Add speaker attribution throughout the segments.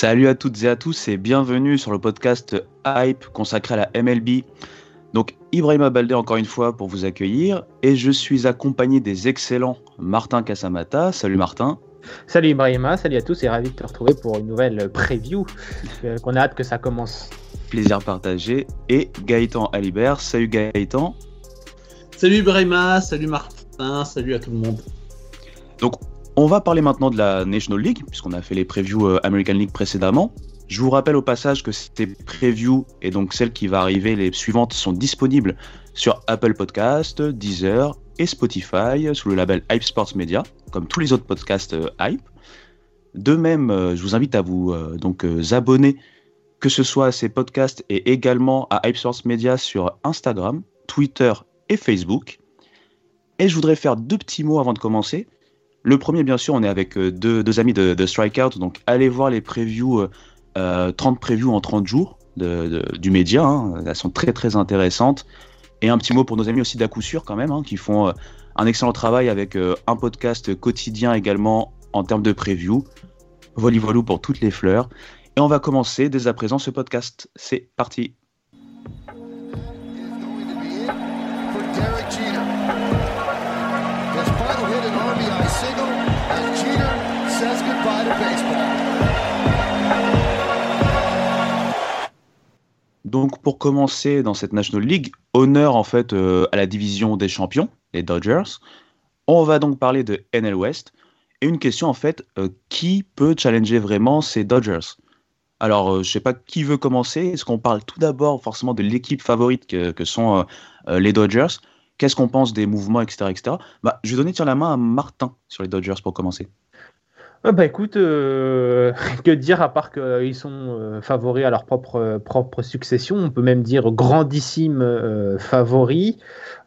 Speaker 1: Salut à toutes et à tous et bienvenue sur le podcast Hype consacré à la MLB. Donc Ibrahima Baldé encore une fois pour vous accueillir et je suis accompagné des excellents Martin Casamata. Salut Martin.
Speaker 2: Salut Ibrahima, salut à tous et ravi de te retrouver pour une nouvelle preview euh, qu'on a hâte que ça commence.
Speaker 1: Plaisir partagé et Gaëtan Alibert. Salut Gaëtan.
Speaker 3: Salut Ibrahima, salut Martin, salut à tout le monde.
Speaker 1: Donc on va parler maintenant de la National League, puisqu'on a fait les previews euh, American League précédemment. Je vous rappelle au passage que ces previews et donc celles qui vont arriver, les suivantes, sont disponibles sur Apple Podcast, Deezer et Spotify sous le label Hype Sports Media, comme tous les autres podcasts euh, Hype. De même, euh, je vous invite à vous euh, donc euh, abonner, que ce soit à ces podcasts et également à Hype Sports Media sur Instagram, Twitter et Facebook. Et je voudrais faire deux petits mots avant de commencer. Le premier, bien sûr, on est avec euh, deux, amis de, Strikeout, donc allez voir les previews, euh, euh, 30 previews en 30 jours du média, hein. elles sont très très intéressantes. Et un petit mot pour nos amis aussi d'à coup sûr quand même, hein, qui font euh, un excellent travail avec euh, un podcast quotidien également en termes de preview. Voli pour toutes les fleurs. Et on va commencer dès à présent ce podcast. C'est parti. Donc pour commencer dans cette National League, honneur en fait euh, à la division des champions, les Dodgers. On va donc parler de NL West. Et une question en fait, euh, qui peut challenger vraiment ces Dodgers? Alors euh, je sais pas qui veut commencer. Est-ce qu'on parle tout d'abord forcément de l'équipe favorite que, sont euh, euh, les Dodgers? Qu'est-ce qu'on pense des mouvements, etc. etc. Bah, je vais donner sur la main à Martin sur les Dodgers pour commencer.
Speaker 2: Ah bah écoute, euh, que dire à part qu'ils sont euh, favoris à leur propre, euh, propre succession, on peut même dire grandissime euh, favoris.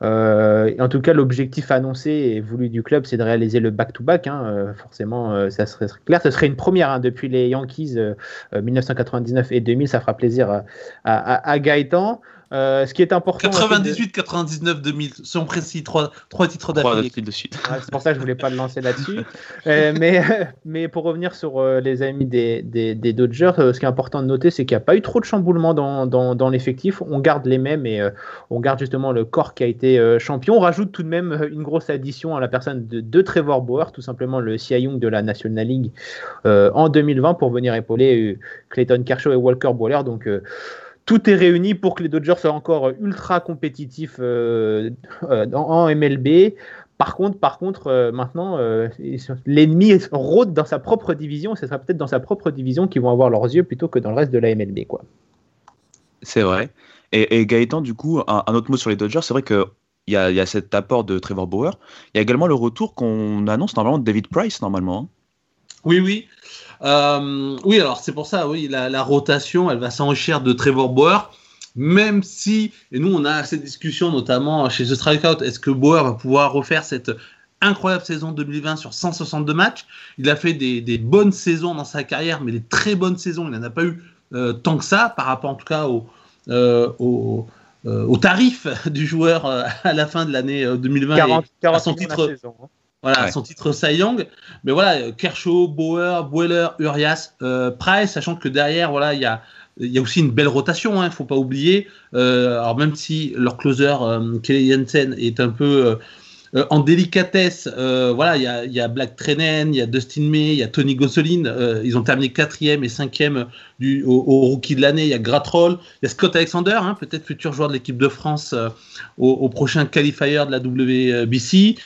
Speaker 2: En tout cas, l'objectif annoncé et voulu du club, c'est de réaliser le back-to-back. hein. Forcément, ça serait clair. Ce serait une première hein, depuis les Yankees euh, euh, 1999 et 2000. Ça fera plaisir à, à- à Gaëtan. Euh, ce qui est important. en fait, de-
Speaker 3: 98, 99, 2000, sont précis, trois, trois titres d'affilée.
Speaker 1: de suite.
Speaker 2: Ouais, c'est pour ça que je voulais pas le lancer là-dessus. Euh, mais, mais pour revenir sur euh, les amis des, des, des Dodgers, euh, ce qui est important de noter, c'est qu'il n'y a pas eu trop de chamboulement dans, dans, dans l'effectif. On garde les mêmes et euh, on garde justement le corps qui a été euh, champion. On rajoute tout de même une grosse addition à la personne de, de Trevor Bauer, tout simplement le Cy Young de la National League euh, en 2020 pour venir épauler euh, Clayton Kershaw et Walker Buehler. Donc euh, tout est réuni pour que les Dodgers soient encore ultra compétitifs euh, euh, en, MLB. Par contre, par contre euh, maintenant, euh, l'ennemi rôde dans sa propre division. Ce sera peut-être dans sa propre division qu'ils vont avoir leurs yeux plutôt que dans le reste de la MLB. Quoi.
Speaker 1: C'est vrai. Et, et Gaëtan, du coup, un, un autre mot sur les Dodgers, c'est vrai qu'il y a, il y a cet apport de Trevor Bauer. Il y a également le retour qu'on annonce normalement de David Price, normalement. hein.
Speaker 3: Oui, oui. Euh, oui, alors c'est pour ça, oui, la, la rotation, elle va s'enrichir de Trevor Bauer. Même si, et nous on a cette discussion notamment chez The Strikeout, est-ce que Bauer va pouvoir refaire cette incroyable saison 2020 sur 162 matchs? Il a fait des, des bonnes saisons dans sa carrière, mais des très bonnes saisons, il n'en a pas eu euh, tant que ça, par rapport en tout cas au, euh, au, euh, au tarif du joueur à la fin de l'année euh, 2020 et
Speaker 2: 40, 40
Speaker 3: à son
Speaker 2: la
Speaker 3: titre,
Speaker 2: saison, hein.
Speaker 3: Voilà,
Speaker 1: Ouais.
Speaker 3: son titre Cy Young. Mais voilà, euh, Kershaw, Bauer, Bueller, Urias, euh, Price, sachant que derrière, voilà, il y a, il y a aussi une belle rotation, il ne faut pas oublier. Euh, alors même si leur closer, euh, Kelly Jensen, est un peu Euh, en délicatesse, euh, voilà, il y a, Black Trenen, il y a Dustin May, il y a Tony Gosselin. euh, ils ont terminé quatrième et cinquième du, au, rookie de l'année. Il y a Gratroll, il y a Scott Alexander, hein, peut-être futur joueur de l'équipe de France euh, au, prochain qualifier de la WBC.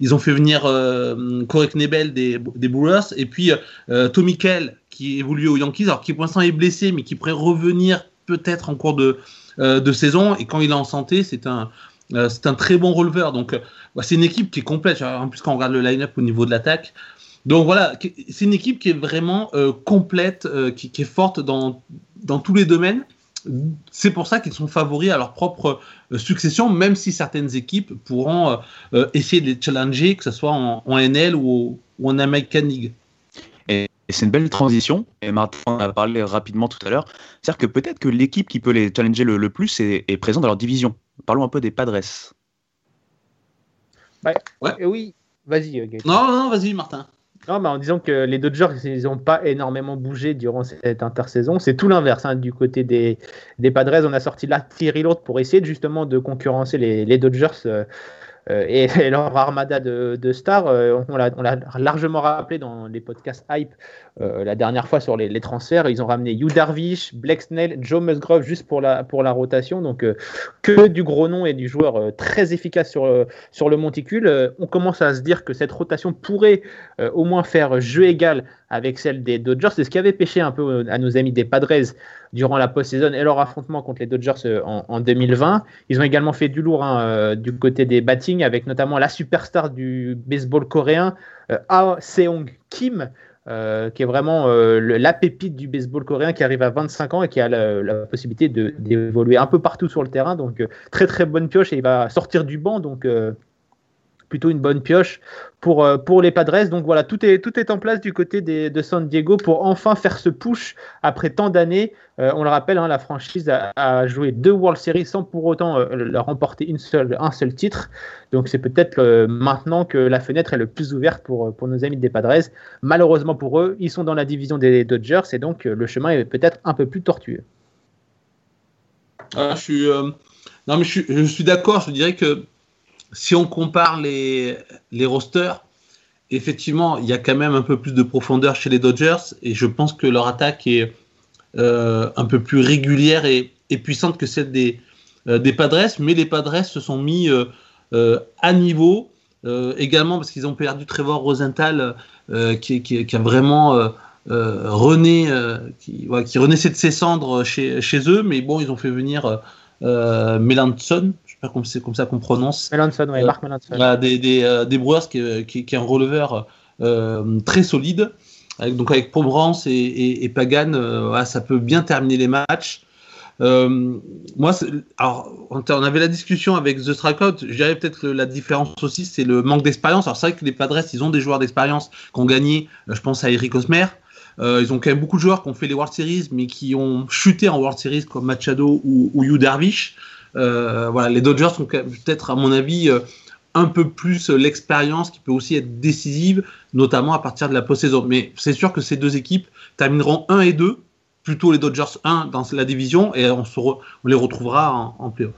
Speaker 3: Ils ont fait venir euh, Corey Knebel des, Brewers et puis euh, Tommy Kell qui évolue aux Yankees, alors qui pour l'instant est blessé, mais qui pourrait revenir peut-être en cours de, euh, de saison. Et quand il est en santé, c'est un, euh, c'est un très bon releveur. Donc, euh, bah, c'est une équipe qui est complète. En plus, quand on regarde le line-up au niveau de l'attaque. Donc voilà, c'est une équipe qui est vraiment euh, complète, qui, est forte dans, dans tous les domaines. C'est pour ça qu'ils sont favoris à leur propre succession, même si certaines équipes pourront essayer de les challenger, que ce soit en, en NL ou, en American League.
Speaker 1: Et, c'est une belle transition. Et Martin a parlé rapidement tout à l'heure. C'est-à-dire que peut-être que l'équipe qui peut les challenger le, plus est présente dans leur division. Parlons un peu des Padres.
Speaker 2: Ouais.
Speaker 3: Ouais.
Speaker 2: Et oui, vas-y, euh, Gaëtan.
Speaker 3: Non, non, vas-y, Martin.
Speaker 2: Non, mais en disant que les Dodgers, ils n'ont pas énormément bougé durant cette intersaison. C'est tout l'inverse. hein, du côté des, des Padres, on a sorti là Thierry Lourdes pour essayer de, justement de concurrencer les, les Dodgers euh, euh, et, et leur armada de, de stars. Euh, on l'a on l'a largement rappelé dans les podcasts Hype euh, la dernière fois sur les, transferts. Ils ont ramené Yu Darvish, Blake Snell, Joe Musgrove juste pour la, pour la rotation. Donc euh, que du gros nom et du joueur euh, très efficace sur, sur le monticule. On commence à se dire que cette rotation pourrait au moins faire jeu égal avec celle des Dodgers. C'est ce qui avait pêché un peu à nos amis des Padres durant la post-saison et leur affrontement contre les Dodgers en, en 2020. Ils ont également fait du lourd hein, du côté des batting avec notamment la superstar du baseball coréen, Ah Seong Kim. Euh, qui est vraiment euh, la pépite du baseball coréen qui arrive à 25 ans et qui a la, possibilité d'évoluer un peu partout sur le terrain. Donc euh, très très bonne pioche et il va sortir du banc. Donc plutôt une bonne pioche pour, euh, pour les Padres. Donc voilà, tout est, tout est en place du côté des- de San Diego pour enfin faire ce push après tant d'années. Euh, on le rappelle, hein, la franchise a, joué deux World Series sans pour autant euh, leur remporter une seule, un seul titre. Donc c'est peut-être euh, maintenant que la fenêtre est le plus ouverte pour, pour nos amis des Padres. Malheureusement pour eux, ils sont dans la division des Dodgers et donc le chemin est peut-être un peu plus tortueux.
Speaker 3: Ah, je suis, non, suis, je suis d'accord. Je dirais que si on compare les, les rosters, effectivement, il y a quand même un peu plus de profondeur chez les Dodgers et je pense que leur attaque est euh, un peu plus régulière et, puissante que celle des, euh, des Padres. Mais les Padres se sont mis euh, à niveau également parce qu'ils ont perdu Trevor Rosenthal qui, a vraiment rené, qui, de ses cendres chez, chez eux. Mais bon, ils ont fait venir Melanson, pas comme c'est comme ça qu'on prononce.
Speaker 2: Melanson, ouais,
Speaker 3: Euh,
Speaker 2: Mark Melanson.
Speaker 3: Voilà, des, des, euh, des Brewers qui, est- qui, qui est un releveur euh, très solide. Avec, donc avec Pomerance et, et, et Pagan, euh, voilà, ça peut bien terminer les matchs. Euh, moi, alors, on avait la discussion avec The Strikeout. Je dirais peut-être la différence aussi, c'est le manque d'expérience. Alors, c'est vrai que les Padres, ils ont des joueurs d'expérience qui ont gagné. Euh, Je pense à Eric Osmer. Euh, ils ont quand même beaucoup de joueurs qui ont fait les World Series, mais qui ont chuté en World Series comme Machado ou, ou Yu Darvish. Euh, voilà, les Dodgers sont peut-être, à mon avis, euh, un peu plus euh, l'expérience qui peut aussi être décisive, notamment à partir de la post-saison. Mais c'est sûr que ces deux équipes termineront 1 et 2, plutôt les Dodgers 1 dans la division, et on, les retrouvera en, en playoff.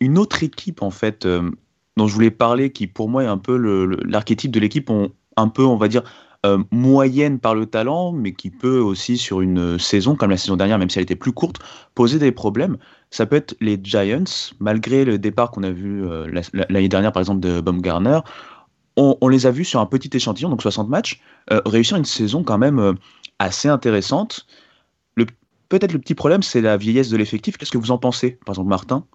Speaker 1: Une autre équipe, en fait, dont je voulais parler, qui pour moi est un peu l'archétype de l'équipe, un peu, on va dire, euh, moyenne par le talent, mais qui peut aussi, sur une saison, comme la saison dernière, même si elle était plus courte, poser des problèmes. Ça peut être les Giants, malgré le départ qu'on a vu euh, la- la- l'année dernière, par exemple, de Baumgartner. On, les a vus sur un petit échantillon, donc 60 matchs, euh, réussir une saison quand même euh, assez intéressante. Peut-être le petit problème, c'est la vieillesse de l'effectif. Qu'est-ce que vous en pensez, par exemple, Martin?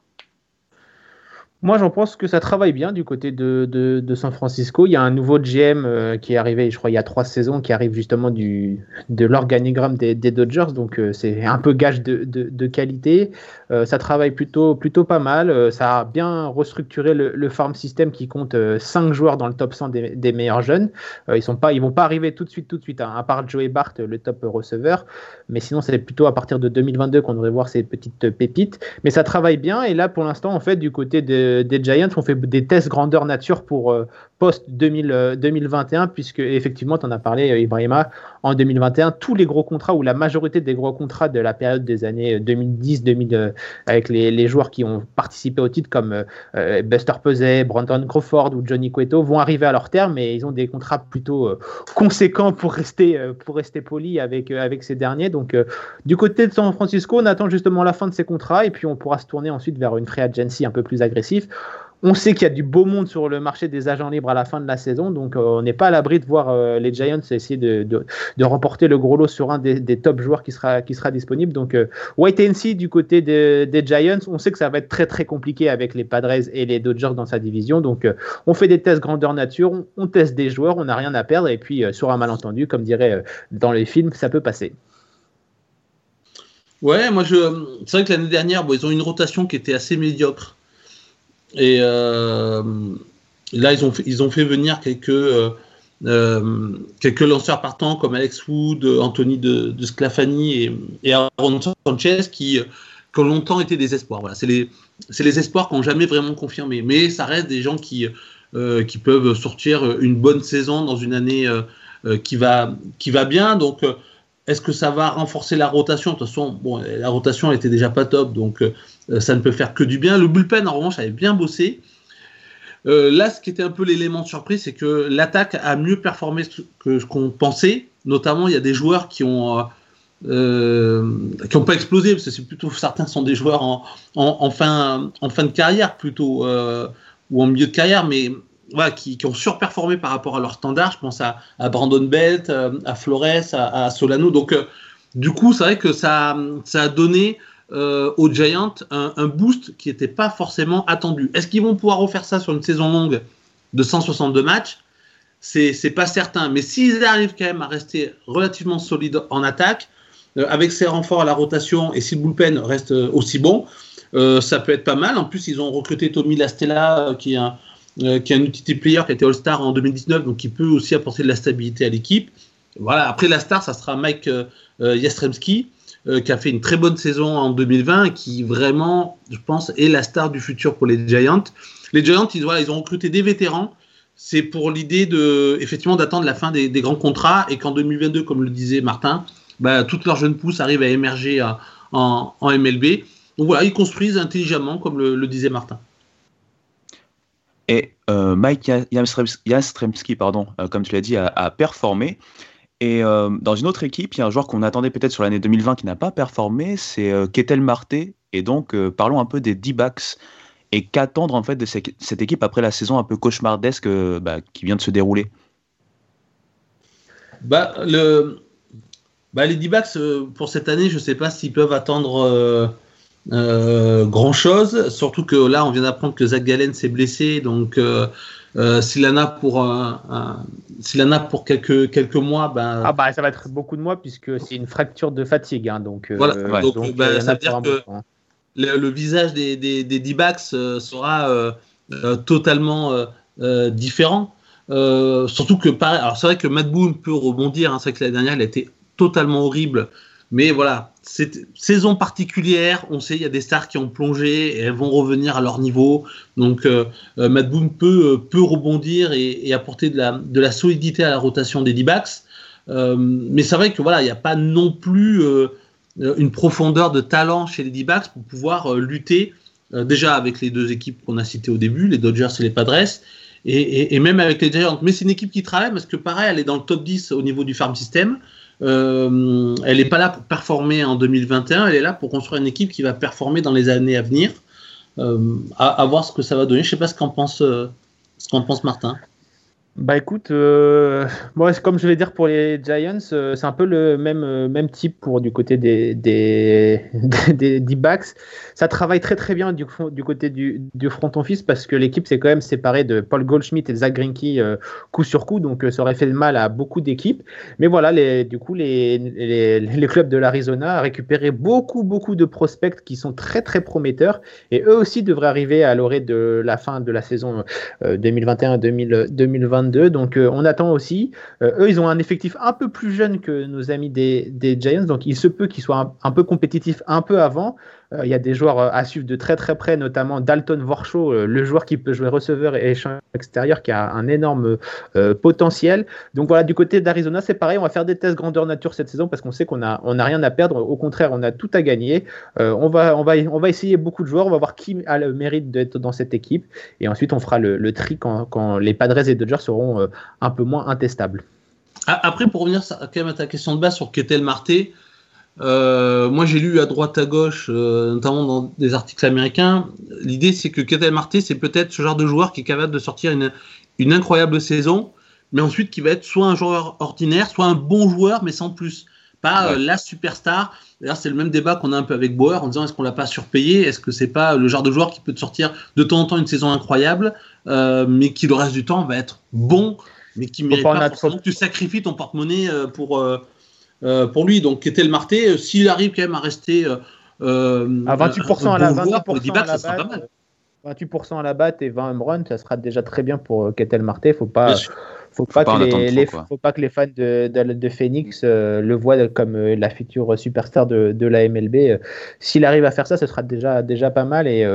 Speaker 2: Moi, j'en pense que ça travaille bien du côté de, de, de San Francisco. Il y a un nouveau GM euh, qui est arrivé, je crois, il y a trois saisons, qui arrive justement du, de l'organigramme des, Dodgers. Donc, euh, c'est un peu gage de, de, qualité. Euh, ça travaille plutôt, plutôt pas mal. Ça a bien restructuré le, le farm system qui compte cinq joueurs dans le top 100 des, meilleurs jeunes. Ils sont pas, ils vont pas arriver tout de suite, tout de suite, hein, à part Joey Bart, le top receveur. Mais sinon, c'est plutôt à partir de 2022 qu'on devrait voir ces petites pépites. Mais ça travaille bien. Et là, pour l'instant, en fait, du côté de- des Giants, on fait des tests grandeur nature pour euh, post 2021, puisque effectivement, tu en as parlé, euh, Ibrahima, en 2021, tous les gros contrats ou la majorité des gros contrats de la période des années 2010-2000, euh, avec les, les joueurs qui ont participé au titre comme euh, euh, Buster Posey, Brandon Crawford ou Johnny Cueto, vont arriver à leur terme et ils ont des contrats plutôt euh, conséquents pour rester, euh, pour rester poli avec, euh, avec ces derniers. Donc, euh, du côté de San Francisco, on attend justement la fin de ces contrats et puis on pourra se tourner ensuite vers une free agency un peu plus agressif. On sait qu'il y a du beau monde sur le marché des agents libres à la fin de la saison, donc euh, on n'est pas à l'abri de voir euh, les Giants essayer de, remporter le gros lot sur un des, top joueurs qui sera, disponible. Donc, euh, wait and du côté de- des Giants. On sait que ça va être très très compliqué avec les Padres et les Dodgers dans sa division. Donc, on fait des tests grandeur nature, on, teste des joueurs, on n'a rien à perdre. Et puis, sur un malentendu, comme dirait dans les films, ça peut passer.
Speaker 3: Ouais, moi je. C'est vrai que l'année dernière, ils ont une rotation qui était assez médiocre. Et euh, là, ils ont fait, ils ont fait venir quelques euh, euh, quelques lanceurs partants comme Alex Wood, Anthony de, de Sclafani et, et Aaron Sanchez qui, qui ont longtemps été des espoirs. Voilà, c'est les les espoirs qui n'ont jamais vraiment confirmé, mais ça reste des gens qui qui peuvent sortir une bonne saison dans une année qui va qui va bien. Donc est-ce que ça va renforcer la rotation? De toute façon, bon, la rotation elle était déjà pas top, donc euh, ça ne peut faire que du bien. Le bullpen, en revanche, avait bien bossé. Euh, là, ce qui était un peu l'élément de surprise, c'est que l'attaque a mieux performé que ce qu'on pensait. Notamment, il y a des joueurs qui ont euh, qui n'ont pas explosé, parce que c'est plutôt certains sont des joueurs en, en, fin, en fin de carrière plutôt ou en milieu de carrière, mais qui, ont surperformé par rapport à leur standard. Je pense à, Brandon Belt, à Flores, à, Solano. Donc, euh, du coup, c'est vrai que ça, ça a donné euh, aux Giants un, boost qui n'était pas forcément attendu. Est-ce qu'ils vont pouvoir refaire ça sur une saison longue de 162 matchs? C'est pas certain. Mais s'ils arrivent quand même à rester relativement solides en attaque, euh, avec ces renforts à la rotation et si le bullpen reste aussi bon, euh, ça peut être pas mal. En plus, ils ont recruté Tommy Lastella, qui est un euh, qui est un utility player qui a été All-Star en 2019, donc qui peut aussi apporter de la stabilité à l'équipe. Voilà. Après la star, ça sera Mike euh, Jastrzemski, euh, qui a fait une très bonne saison en 2020 et qui vraiment, je pense, est la star du futur pour les Giants. Les Giants, ils, ont recruté des vétérans. C'est pour l'idée de, effectivement, d'attendre la fin des, grands contrats et qu'en 2022, comme le disait Martin, bah, toutes leurs jeunes pousses arrivent à émerger en, MLB. Donc voilà, ils construisent intelligemment, comme le disait Martin.
Speaker 1: Et euh, Mike Jastrzemski, pardon, euh, comme tu l'as dit, a, performé. Et euh, dans une autre équipe, il y a un joueur qu'on attendait peut-être sur l'année 2020 qui n'a pas performé, c'est Ketel Marte. Et donc, parlons un peu des D-backs et qu'attendre en fait de cette, équipe après la saison un peu cauchemardesque bah, qui vient de se dérouler?
Speaker 3: Bah, bah, les D-backs pour cette année, je ne sais pas s'ils peuvent attendre euh, grand chose, surtout que là on vient d'apprendre que Zach Gallen s'est blessé, donc euh, euh, s'il en a pour un, un, s'il en a pour quelques quelques mois, ben
Speaker 2: ah bah ça va être beaucoup de mois puisque c'est une fracture de fatigue, hein, donc
Speaker 3: voilà, ouais. donc, donc ben, ça veut dire que hein. le, le, visage des des, des D-backs sera euh, totalement différent. surtout que pareil, alors c'est vrai que Matt Boone peut rebondir, hein, c'est vrai que l'année dernière il a été totalement horrible. Mais voilà, c'est saison particulière. On sait il y a des stars qui ont plongé et elles vont revenir à leur niveau. Donc euh, Matt Boone peut, peut rebondir et, apporter de la, de la solidité à la rotation des D-backs. Euh, mais c'est vrai que voilà, il n'y a pas non plus euh, une profondeur de talent chez les D-backs pour pouvoir lutter déjà avec les deux équipes qu'on a citées au début, les Dodgers et les Padres. Et, et même avec les Giants. Mais c'est une équipe qui travaille parce que pareil, elle est dans le top 10 au niveau du farm system. Euh, elle n'est pas là pour performer en 2021, elle est là pour construire une équipe qui va performer dans les années à venir. Euh, à, voir ce que ça va donner. Je sais pas ce qu'en pense, euh, ce qu'en pense Martin.
Speaker 2: Bah écoute, euh, moi comme je vais dire pour les Giants, euh, c'est un peu le même, euh, même type pour du côté des, des, des, des backs. Ça travaille très très bien du, côté du, du front office parce que l'équipe s'est quand même séparée de Paul Goldschmidt et Zach Greinke euh, coup sur coup, donc ça aurait fait mal à beaucoup d'équipes. Mais voilà, du coup, les, les, les clubs de l'Arizona ont récupéré beaucoup beaucoup de prospects qui sont très très prometteurs et eux aussi devraient arriver à l'orée de la fin de la saison 2021-2022 2022. Donc on attend aussi. eux, ils ont un effectif un peu plus jeune que nos amis des, Giants, donc il se peut qu'ils soient un, peu compétitifs un peu avant. Euh, il y a des joueurs euh, à suivre de très très près, notamment Dalton euh, le joueur qui peut jouer receveur et échange extérieur, qui a un énorme potentiel. Donc voilà, du côté d'Arizona, c'est pareil, on va faire des tests grandeur nature cette saison parce qu'on sait qu'on n'a on a rien à perdre. Au contraire, on a tout à gagner. on, va, on, va, on va essayer beaucoup de joueurs, on va voir qui a le mérite d'être dans cette équipe. Et ensuite, on fera le, tri quand, quand, les Padres et Dodgers seront un peu moins intestables.
Speaker 3: Après, pour revenir quand même à ta question de base sur Ketel Marté, euh, moi, j'ai lu à droite à gauche, euh, notamment dans des articles américains. L'idée, c'est que Ketel Marté, c'est peut-être ce genre de joueur qui est capable de sortir une, une, incroyable saison, mais ensuite qui va être soit un joueur ordinaire, soit un bon joueur, mais sans plus. Pas euh, la superstar. D'ailleurs, c'est le même débat qu'on a un peu avec Bauer en disant est-ce qu'on l'a pas surpayé? Est-ce que c'est pas le genre de joueur qui peut te sortir de temps en temps une saison incroyable, mais qui le reste du temps va être bon, mais qui mérite pas, forcément que tu sacrifies ton porte-monnaie pour euh, pour lui. Donc, Ketel Marté, euh, s'il arrive quand même à rester
Speaker 2: euh, à 28% à la, 28 à la batte, 28% à la batte et 20 home run, ça sera déjà très bien pour Ketel Marté. Faut pas. Faut, pas, que les, faut pas que les fans de, de, Phoenix le voient comme la future superstar de, de la MLB. S'il arrive à faire ça, ce sera déjà, déjà pas mal et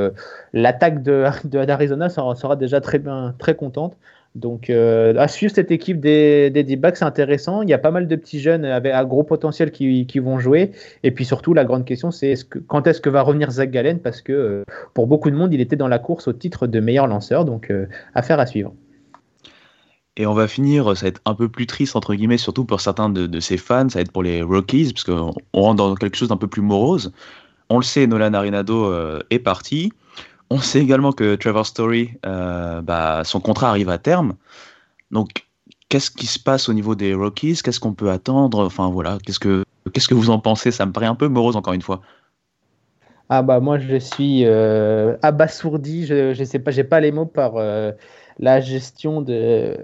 Speaker 2: l'attaque d'Arizona sera, sera, déjà très bien, très contente. Donc, euh, à suivre cette équipe des, des D-backs, c'est intéressant. Il y a pas mal de petits jeunes avec un gros potentiel qui, qui vont jouer. Et puis surtout, la grande question, c'est quand est-ce que va revenir Zach Gallen? Parce que euh, pour beaucoup de monde, il était dans la course au titre de meilleur lanceur. Donc, euh, affaire à suivre.
Speaker 1: Et on va finir, ça va être un peu plus triste, entre guillemets, surtout pour certains de, de ses fans. Ça va être pour les Rockies, parce qu'on rentre dans quelque chose d'un peu plus morose. On le sait, Nolan Arenado est parti. On sait également que Trevor Story, euh, bah, son contrat arrive à terme. Donc, qu'est-ce qui se passe au niveau des Rockies? Qu'est-ce qu'on peut attendre? Enfin, voilà, qu'est-ce que, que vous en pensez? Ça me paraît un peu morose, encore une fois.
Speaker 2: Ah bah moi je suis euh, abasourdi, je, je sais pas, j'ai pas les mots par euh, la gestion de,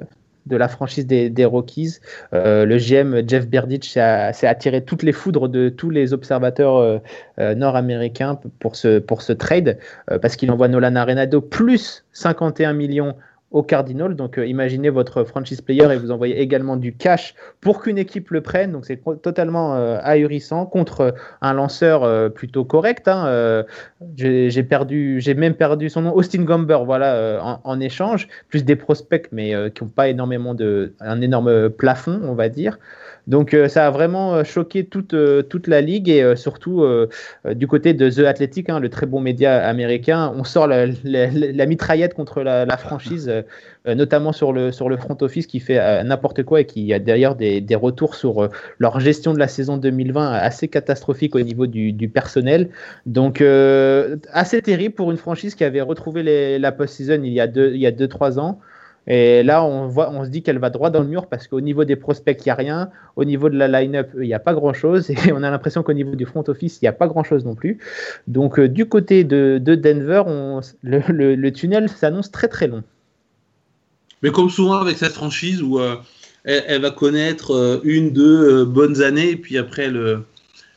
Speaker 2: de la franchise des, Rockies. Euh, le GM Jeff Berditch s'est attiré toutes les foudres de tous les observateurs euh, euh, nord-américains pour ce, pour ce trade, parce qu'il envoie Nolan Arenado plus 51 millions au Cardinal. Donc euh, imaginez votre franchise player et vous envoyez également du cash pour qu'une équipe le prenne. Donc c'est totalement euh, ahurissant contre euh, un lanceur plutôt correct. Hein, j'ai perdu, j'ai même perdu son nom, Austin Gomber, voilà, en, échange, plus des prospects mais qui n'ont pas énormément de, un énorme plafond, on va dire. Donc euh, ça a vraiment euh, choqué toute, euh, toute la ligue et surtout du côté de The Athletic, hein, le très bon média américain, on sort la, mitraillette contre la, franchise, notamment sur le, front office qui fait n'importe quoi et qui a d'ailleurs des, retours sur leur gestion de la saison 2020 assez catastrophique au niveau du, personnel. Donc assez terrible pour une franchise qui avait retrouvé la post-season il y a 2-3 il y a deux, trois ans. Et là, on, voit, on se dit qu'elle va droit dans le mur parce qu'au niveau des prospects, il n'y a rien. Au niveau de la line-up, il n'y a pas grand-chose. Et on a l'impression qu'au niveau du front office, il n'y a pas grand-chose non plus. Donc, euh, du côté de, Denver, le, tunnel s'annonce très très long.
Speaker 3: Mais comme souvent avec cette franchise où euh, elle, va connaître euh, une, deux bonnes années, et puis après, elle,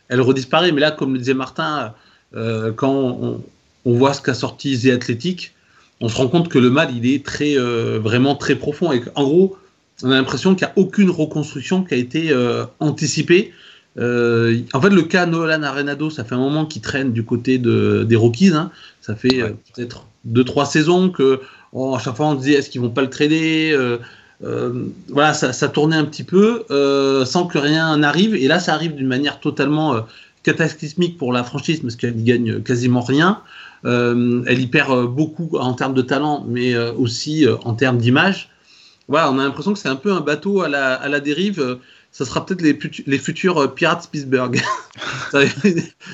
Speaker 3: elle redisparaît. Mais là, comme le disait Martin, quand on, on, voit ce qu'a sorti The Athletic, on se rend compte que le mal, il est très, euh, vraiment très profond. Et en gros, on a l'impression qu'il n'y a aucune reconstruction qui a été euh, anticipée. Euh, en fait, le cas Nolan Arenado, ça fait un moment qu'il traîne du côté de, des Rockies. Hein. Ça fait peut-être deux, trois saisons que à chaque fois on disait est-ce qu'ils vont pas le trader Voilà, ça, ça, tournait un petit peu sans que rien n'arrive. Et là, ça arrive d'une manière totalement cataclysmique pour la franchise parce qu'elle gagne quasiment rien. Euh, elle y perd euh, beaucoup en termes de talent, mais euh, aussi en termes d'image. Voilà, on a l'impression que c'est un peu un bateau à la, à la dérive. Ça sera peut-être les, les, futurs Pirates Pittsburgh.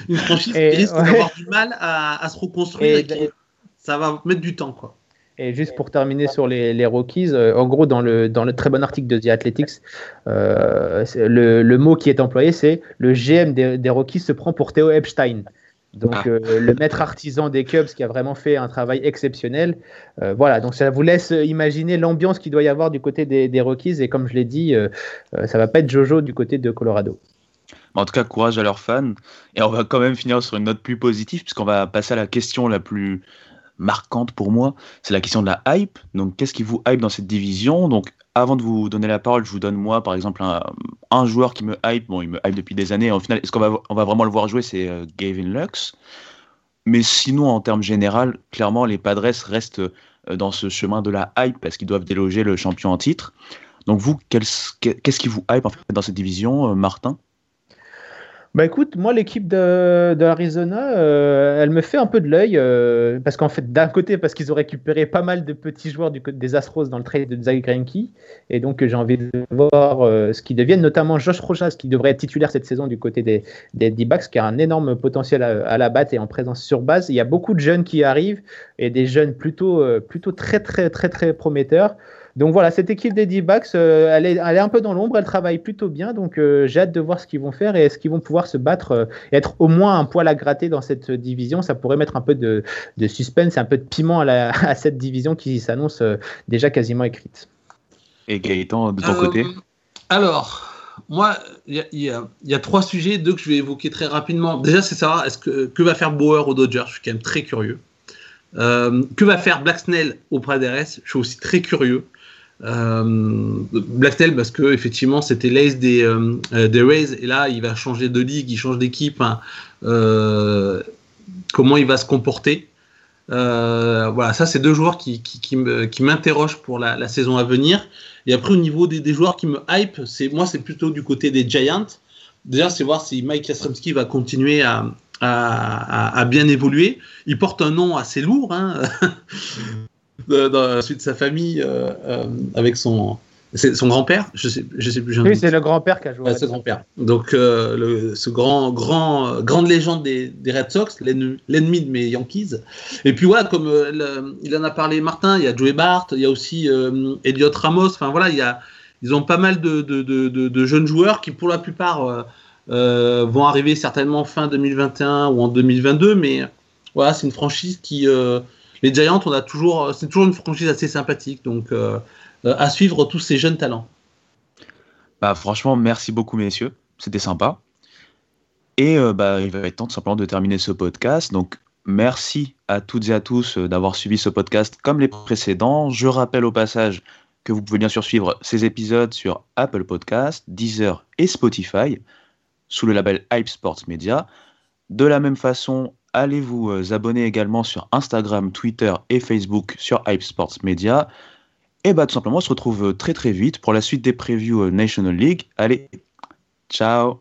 Speaker 3: une franchise qui risque d'avoir du mal à, à se reconstruire et, ça va mettre du temps. Quoi.
Speaker 2: Et juste pour terminer sur les, les Rockies, en gros, dans le, dans le très bon article de The Athletics, le, le, mot qui est employé, c'est le GM des, des, Rockies se prend pour Theo Epstein. Donc ah. euh, le maître artisan des Cubs qui a vraiment fait un travail exceptionnel. Euh, voilà, donc ça vous laisse imaginer l'ambiance qu'il doit y avoir du côté des, Rockies et comme je l'ai dit, euh, ça va pas être Jojo du côté de Colorado.
Speaker 1: En tout cas, courage à leurs fans. Et on va quand même finir sur une note plus positive puisqu'on va passer à la question la plus marquante pour moi, c'est la question de la hype. Donc, qu'est-ce qui vous hype dans cette division? Donc, avant de vous donner la parole, je vous donne moi, par exemple, un, joueur qui me hype. Bon, il me hype depuis des années. Au final, est-ce qu'on va, on va vraiment le voir jouer? C'est euh, Gavin Lux. Mais sinon, en termes général, clairement, les Padres restent euh, dans ce chemin de la hype parce qu'ils doivent déloger le champion en titre. Donc, vous, qu'est-ce qui vous hype dans cette division, euh, Martin?
Speaker 2: Bah écoute, moi l'équipe de, de Arizona, euh, elle me fait un peu de l'œil euh, parce qu'en fait d'un côté parce qu'ils ont récupéré pas mal de petits joueurs du des Astros dans le trade de Zach Greinke et donc j'ai envie de voir euh, ce qu'ils deviennent, notamment Josh Rojas qui devrait être titulaire cette saison du côté des, des D-backs qui a un énorme potentiel à, à, la batte et en présence sur base. Il y a beaucoup de jeunes qui arrivent et des jeunes plutôt plutôt très très très très prometteurs. Donc voilà, cette équipe des D-backs, euh, elle, est, elle, est, un peu dans l'ombre, elle travaille plutôt bien, donc euh, j'ai hâte de voir ce qu'ils vont faire et est-ce qu'ils vont pouvoir se battre euh, et être au moins un poil à gratter dans cette division. Ça pourrait mettre un peu de, de suspense, un peu de piment à, la, à cette division qui s'annonce déjà quasiment écrite.
Speaker 1: Et Gaëtan, de ton côté?
Speaker 3: Alors, moi, il y, y, a trois sujets, deux que je vais évoquer très rapidement. Déjà, c'est savoir est-ce que, que va faire Bauer aux Dodgers? Je suis quand même très curieux. Euh, que va faire Black Snell auprès des RS Je suis aussi très curieux. Euh, Blacktail parce que effectivement c'était l'ace des, euh, des Rays et là il va changer de ligue, il change d'équipe. Hein. Euh, comment il va se comporter euh, Voilà, ça c'est deux joueurs qui, m'interrogent pour la, saison à venir. Et après au niveau des, joueurs qui me hype, c'est moi c'est plutôt du côté des Giants. Déjà c'est voir si Mike Jastrzemski va continuer à, bien évoluer. Il porte un nom assez lourd. Hein dans la suite de sa famille euh, euh, avec son son grand-père, je sais, je sais plus.
Speaker 2: Oui, c'est le grand-père qui a joué.
Speaker 3: Ouais, c'est grand-père. Donc, euh, le, ce grand, grand, grande légende des, des Red Sox, l'ennemi de mes Yankees. Et puis voilà, comme le, il en a parlé Martin, il y a Joey Bart, il y a aussi Elliot Ramos. Enfin voilà, il y a, ils ont pas mal de, de, de, de jeunes joueurs qui, pour la plupart, vont arriver certainement fin 2021 ou en 2022. Mais voilà, c'est une franchise qui les Giants, on a toujours, c'est toujours une franchise assez sympathique. Donc, euh, euh, à suivre tous ces jeunes talents.
Speaker 1: Bah, franchement, merci beaucoup, messieurs. C'était sympa. Et euh, bah, il va être temps tout simplement de terminer ce podcast. Donc, merci à toutes et à tous d'avoir suivi ce podcast comme les précédents. Je rappelle au passage que vous pouvez bien sûr suivre ces épisodes sur Apple Podcast, Deezer et Spotify sous le label Hype Sports Media. De la même façon, allez vous euh, abonner également sur Instagram, Twitter et Facebook sur Hype Sports Media. Et bah tout simplement, on se retrouve euh, très très vite pour la suite des previews euh, National League. Allez, ciao